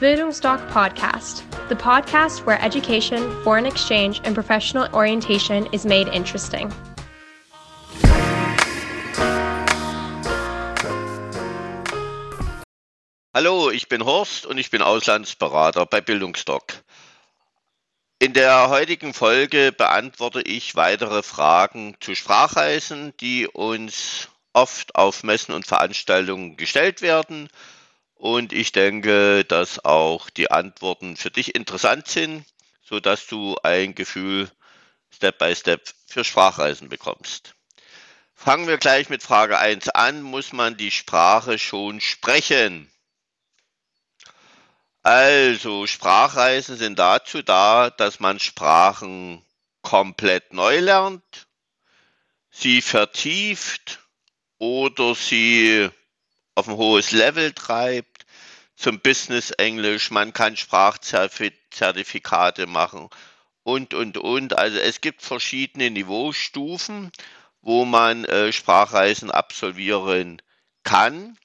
Bildungsdoc Podcast, the podcast where education, foreign exchange, and professional orientation is made interesting. Hallo, ich bin Horst und ich bin Auslandsberater bei Bildungsdoc. In der heutigen Folge beantworte ich weitere Fragen zu Sprachreisen, die uns oft auf Messen und Veranstaltungen gestellt werden. Und ich denke, dass auch die Antworten für dich interessant sind, sodass du ein Gefühl Step by Step für Sprachreisen bekommst. Fangen wir gleich mit Frage 1 an. Muss man die Sprache schon sprechen? Also, Sprachreisen sind dazu da, dass man Sprachen komplett neu lernt, sie vertieft oder sie auf ein hohes Level treibt, zum Business Englisch, man kann Sprachzertifikate machen und, und, und. Also es gibt verschiedene Niveaustufen, wo man äh, Sprachreisen absolvieren kann.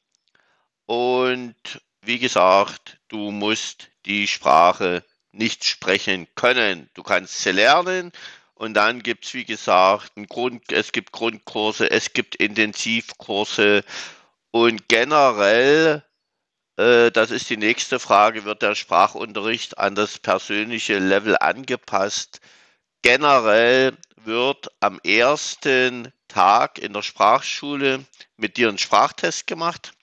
Und wie gesagt, du musst die Sprache nicht sprechen können. Du kannst sie lernen und dann gibt es, wie gesagt, Grund, es gibt Grundkurse, es gibt Intensivkurse und generell, das ist die nächste Frage, wird der Sprachunterricht an das persönliche Level angepasst? Generell wird am ersten Tag in der Sprachschule mit dir ein Sprachtest gemacht.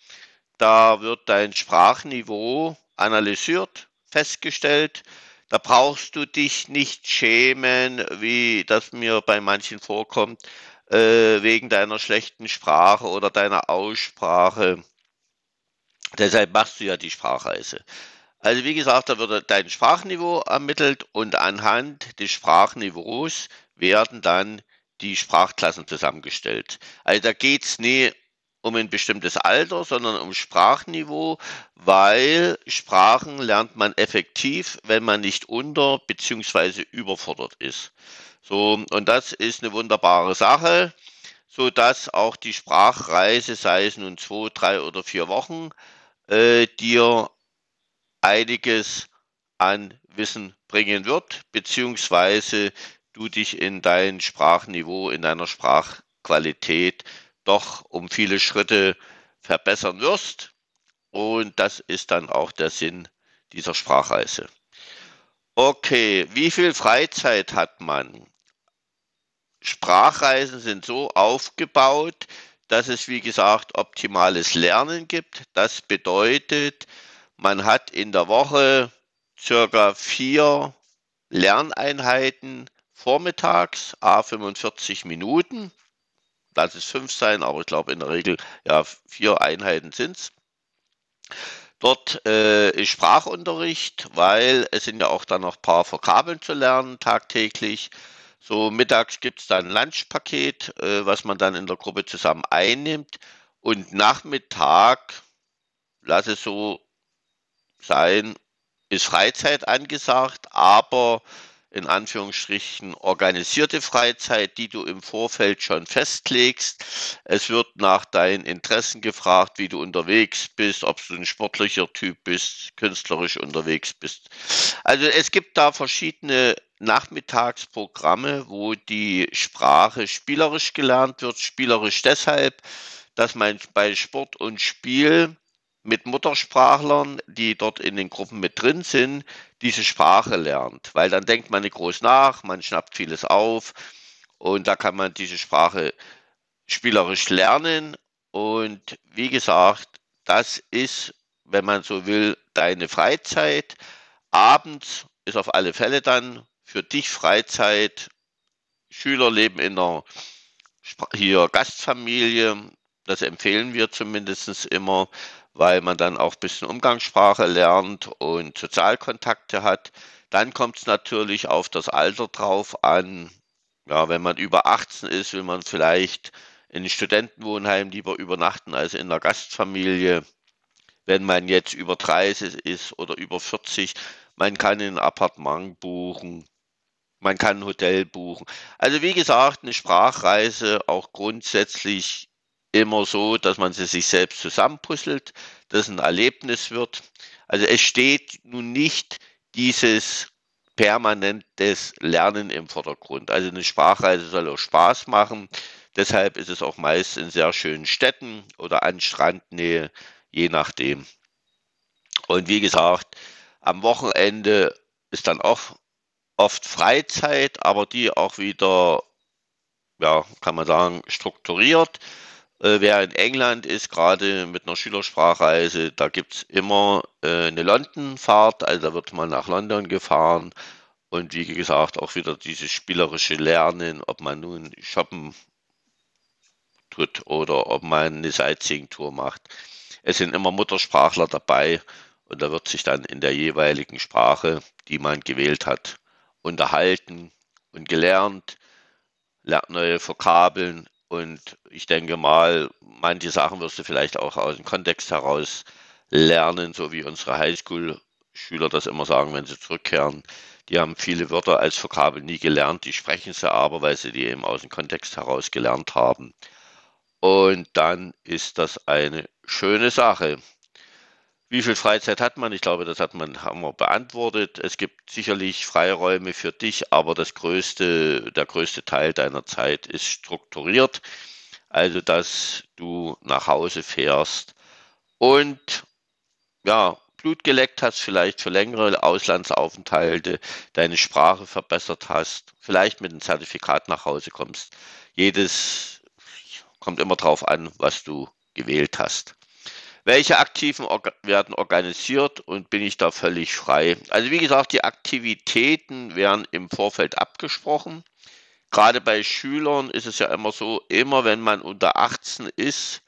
Da wird dein Sprachniveau analysiert, festgestellt. Da brauchst du dich nicht schämen, wie das mir bei manchen vorkommt, äh, wegen deiner schlechten Sprache oder deiner Aussprache. Deshalb machst du ja die Sprachreise. Also wie gesagt, da wird dein Sprachniveau ermittelt und anhand des Sprachniveaus werden dann die Sprachklassen zusammengestellt. Also da geht es nie um ein bestimmtes Alter, sondern um Sprachniveau, weil Sprachen lernt man effektiv, wenn man nicht unter bzw. überfordert ist. So, und das ist eine wunderbare Sache, so dass auch die Sprachreise, sei es nun zwei, drei oder vier Wochen, äh, dir einiges an Wissen bringen wird, beziehungsweise du dich in dein Sprachniveau, in deiner Sprachqualität doch um viele Schritte verbessern wirst. Und das ist dann auch der Sinn dieser Sprachreise. Okay, wie viel Freizeit hat man? Sprachreisen sind so aufgebaut, dass es, wie gesagt, optimales Lernen gibt. Das bedeutet, man hat in der Woche circa vier Lerneinheiten vormittags, a 45 Minuten lass es fünf sein, aber ich glaube in der Regel ja vier Einheiten sind es. Dort äh, ist Sprachunterricht, weil es sind ja auch dann noch ein paar Vokabeln zu lernen tagtäglich. So mittags gibt es dann ein Lunchpaket, äh, was man dann in der Gruppe zusammen einnimmt. Und Nachmittag, lass es so sein, ist Freizeit angesagt, aber in Anführungsstrichen organisierte Freizeit, die du im Vorfeld schon festlegst. Es wird nach deinen Interessen gefragt, wie du unterwegs bist, ob du ein sportlicher Typ bist, künstlerisch unterwegs bist. Also es gibt da verschiedene Nachmittagsprogramme, wo die Sprache spielerisch gelernt wird. Spielerisch deshalb, dass man bei Sport und Spiel mit Muttersprachlern, die dort in den Gruppen mit drin sind, diese Sprache lernt. Weil dann denkt man nicht groß nach, man schnappt vieles auf und da kann man diese Sprache spielerisch lernen. Und wie gesagt, das ist, wenn man so will, deine Freizeit. Abends ist auf alle Fälle dann für dich Freizeit. Schüler leben in einer hier Gastfamilie. Das empfehlen wir zumindest immer weil man dann auch ein bisschen Umgangssprache lernt und Sozialkontakte hat. Dann kommt es natürlich auf das Alter drauf an. Ja, wenn man über 18 ist, will man vielleicht in Studentenwohnheim lieber übernachten als in der Gastfamilie. Wenn man jetzt über 30 ist oder über 40, man kann ein Appartement buchen, man kann ein Hotel buchen. Also wie gesagt, eine Sprachreise auch grundsätzlich immer so, dass man sie sich selbst zusammenpuzzelt, dass ein Erlebnis wird. Also es steht nun nicht dieses permanentes Lernen im Vordergrund. Also eine Sprachreise soll auch Spaß machen. Deshalb ist es auch meist in sehr schönen Städten oder an Strandnähe, je nachdem. Und wie gesagt, am Wochenende ist dann auch oft Freizeit, aber die auch wieder, ja, kann man sagen, strukturiert. Äh, wer in England ist, gerade mit einer Schülersprachreise, da gibt es immer äh, eine Londonfahrt, also da wird man nach London gefahren. Und wie gesagt, auch wieder dieses spielerische Lernen, ob man nun shoppen tut oder ob man eine Sightseeing-Tour macht. Es sind immer Muttersprachler dabei und da wird sich dann in der jeweiligen Sprache, die man gewählt hat, unterhalten und gelernt, lernt neue Vokabeln und ich denke mal, manche Sachen wirst du vielleicht auch aus dem Kontext heraus lernen, so wie unsere Highschool-Schüler das immer sagen, wenn sie zurückkehren. Die haben viele Wörter als Vokabel nie gelernt, die sprechen sie aber, weil sie die eben aus dem Kontext heraus gelernt haben. Und dann ist das eine schöne Sache. Wie viel Freizeit hat man? Ich glaube, das hat man, haben wir beantwortet. Es gibt sicherlich Freiräume für dich, aber das größte, der größte Teil deiner Zeit ist strukturiert. Also, dass du nach Hause fährst und ja, Blut geleckt hast, vielleicht für längere Auslandsaufenthalte, deine Sprache verbessert hast, vielleicht mit einem Zertifikat nach Hause kommst. Jedes kommt immer drauf an, was du gewählt hast. Welche Aktiven werden organisiert und bin ich da völlig frei? Also wie gesagt, die Aktivitäten werden im Vorfeld abgesprochen. Gerade bei Schülern ist es ja immer so, immer wenn man unter 18 ist,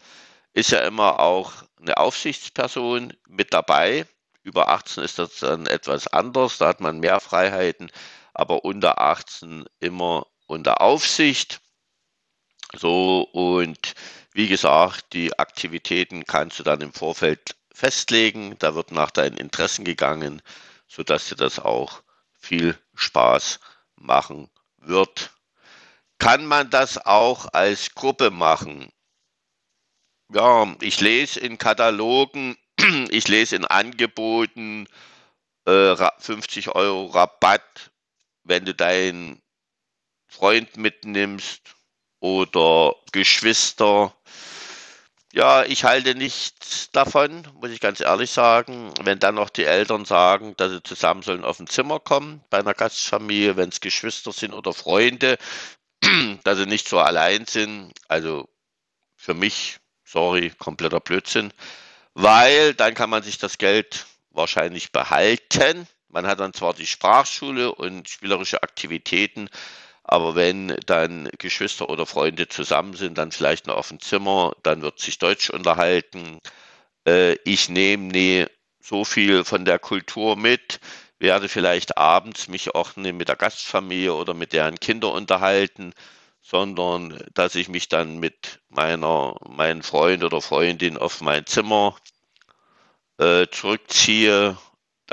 ist ja immer auch eine Aufsichtsperson mit dabei. Über 18 ist das dann etwas anders, da hat man mehr Freiheiten, aber unter 18 immer unter Aufsicht. So und wie gesagt, die Aktivitäten kannst du dann im Vorfeld festlegen. Da wird nach deinen Interessen gegangen, sodass dir das auch viel Spaß machen wird. Kann man das auch als Gruppe machen? Ja, ich lese in Katalogen, ich lese in Angeboten äh, 50 Euro Rabatt, wenn du deinen Freund mitnimmst oder Geschwister. Ja, ich halte nichts davon, muss ich ganz ehrlich sagen. Wenn dann noch die Eltern sagen, dass sie zusammen sollen auf ein Zimmer kommen bei einer Gastfamilie, wenn es Geschwister sind oder Freunde, dass sie nicht so allein sind. Also für mich, sorry, kompletter Blödsinn. Weil dann kann man sich das Geld wahrscheinlich behalten. Man hat dann zwar die Sprachschule und spielerische Aktivitäten, aber wenn dann Geschwister oder Freunde zusammen sind, dann vielleicht noch auf dem Zimmer, dann wird sich Deutsch unterhalten. Äh, ich nehme nie so viel von der Kultur mit, werde vielleicht abends mich auch nicht mit der Gastfamilie oder mit deren Kinder unterhalten, sondern dass ich mich dann mit meiner, meinen Freund oder Freundin auf mein Zimmer äh, zurückziehe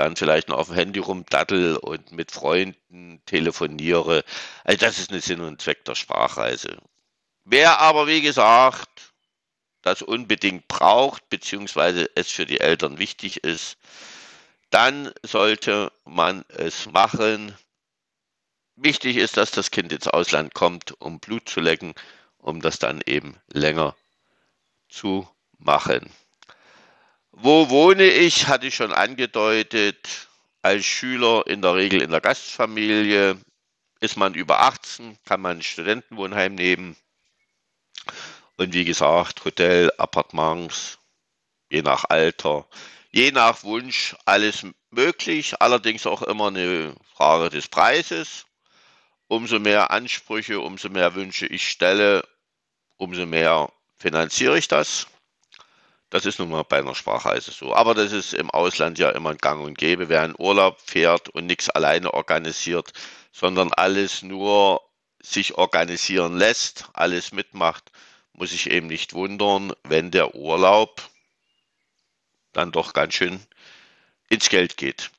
dann vielleicht noch auf dem Handy rumdattel und mit Freunden telefoniere. Also das ist eine Sinn und Zweck der Sprachreise. Wer aber, wie gesagt, das unbedingt braucht, beziehungsweise es für die Eltern wichtig ist, dann sollte man es machen. Wichtig ist, dass das Kind ins Ausland kommt, um Blut zu lecken, um das dann eben länger zu machen. Wo wohne ich, hatte ich schon angedeutet. Als Schüler in der Regel in der Gastfamilie. Ist man über 18, kann man ein Studentenwohnheim nehmen. Und wie gesagt, Hotel, Appartements, je nach Alter, je nach Wunsch, alles möglich. Allerdings auch immer eine Frage des Preises. Umso mehr Ansprüche, umso mehr Wünsche ich stelle, umso mehr finanziere ich das. Das ist nun mal bei einer Sprachreise so. Aber das ist im Ausland ja immer gang und gäbe. Wer in Urlaub fährt und nichts alleine organisiert, sondern alles nur sich organisieren lässt, alles mitmacht, muss ich eben nicht wundern, wenn der Urlaub dann doch ganz schön ins Geld geht.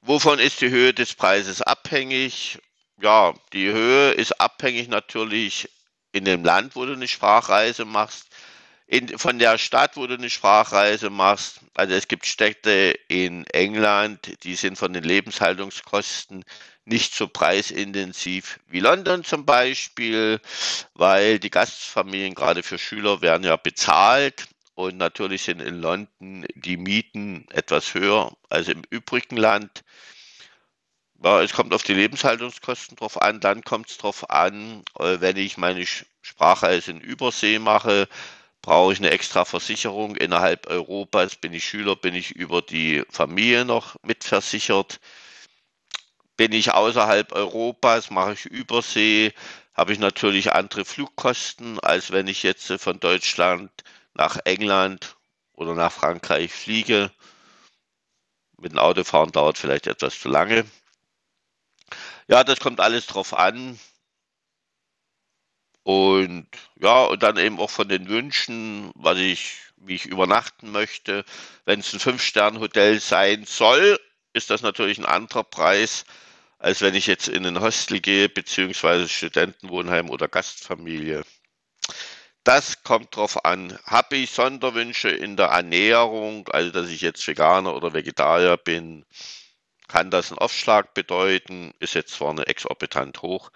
Wovon ist die Höhe des Preises abhängig? Ja, die Höhe ist abhängig natürlich in dem Land, wo du eine Sprachreise machst in, von der Stadt, wo du eine Sprachreise machst. Also es gibt Städte in England, die sind von den Lebenshaltungskosten nicht so preisintensiv wie London zum Beispiel, weil die Gastfamilien gerade für Schüler werden ja bezahlt und natürlich sind in London die Mieten etwas höher als im übrigen Land. Ja, es kommt auf die Lebenshaltungskosten drauf an. Dann kommt es drauf an, äh, wenn ich meine Sprachreise in Übersee mache, brauche ich eine extra Versicherung. Innerhalb Europas bin ich Schüler, bin ich über die Familie noch mitversichert. Bin ich außerhalb Europas, mache ich Übersee, habe ich natürlich andere Flugkosten, als wenn ich jetzt von Deutschland nach England oder nach Frankreich fliege. Mit dem Autofahren dauert vielleicht etwas zu lange. Ja, das kommt alles drauf an. Und ja, und dann eben auch von den Wünschen, was ich, wie ich übernachten möchte. Wenn es ein Fünf-Sterne-Hotel sein soll, ist das natürlich ein anderer Preis, als wenn ich jetzt in ein Hostel gehe, beziehungsweise Studentenwohnheim oder Gastfamilie. Das kommt drauf an. Habe ich Sonderwünsche in der Ernährung, also dass ich jetzt Veganer oder Vegetarier bin, kann das einen Aufschlag bedeuten, ist jetzt zwar eine exorbitant hoch,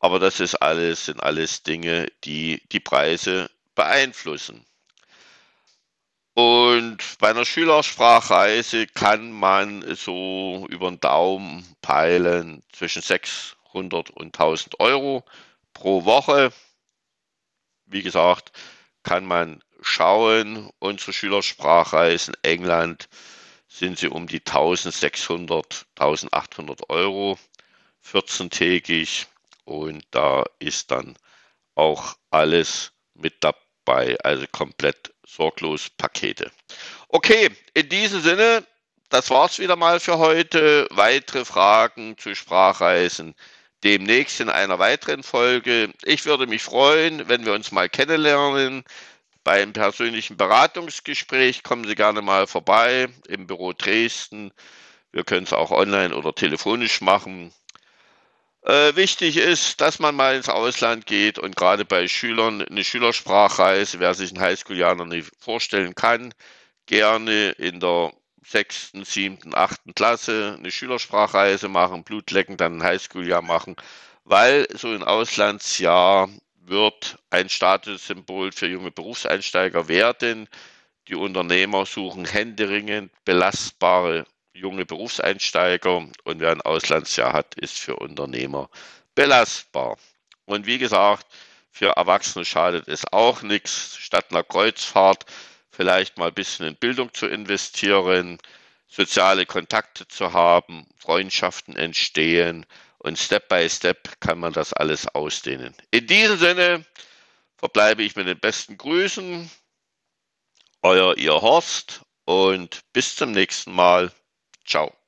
aber das ist alles, sind alles Dinge, die die Preise beeinflussen. Und bei einer Schülersprachreise kann man so über den Daumen peilen zwischen 600 und 1000 Euro pro Woche. Wie gesagt, kann man schauen. Unsere Schülersprachreisen England sind sie um die 1600, 1800 Euro, 14-tägig und da ist dann auch alles mit dabei, also komplett sorglos Pakete. Okay, in diesem Sinne, das war's wieder mal für heute. Weitere Fragen zu Sprachreisen demnächst in einer weiteren Folge. Ich würde mich freuen, wenn wir uns mal kennenlernen. Beim persönlichen Beratungsgespräch kommen Sie gerne mal vorbei im Büro Dresden. Wir können es auch online oder telefonisch machen. Äh, wichtig ist, dass man mal ins Ausland geht und gerade bei Schülern eine Schülersprachreise, wer sich ein Highschool-Jahr noch nicht vorstellen kann, gerne in der sechsten, siebten, achten Klasse eine Schülersprachreise machen, Blutlecken, dann ein Highschool-Jahr machen, weil so ein Auslandsjahr wird ein Statussymbol für junge Berufseinsteiger werden. Die Unternehmer suchen händeringend belastbare junge Berufseinsteiger und wer ein Auslandsjahr hat, ist für Unternehmer belastbar. Und wie gesagt, für Erwachsene schadet es auch nichts, statt einer Kreuzfahrt vielleicht mal ein bisschen in Bildung zu investieren, soziale Kontakte zu haben, Freundschaften entstehen und Step by Step kann man das alles ausdehnen. In diesem Sinne verbleibe ich mit den besten Grüßen. Euer ihr Horst und bis zum nächsten Mal. Ciao.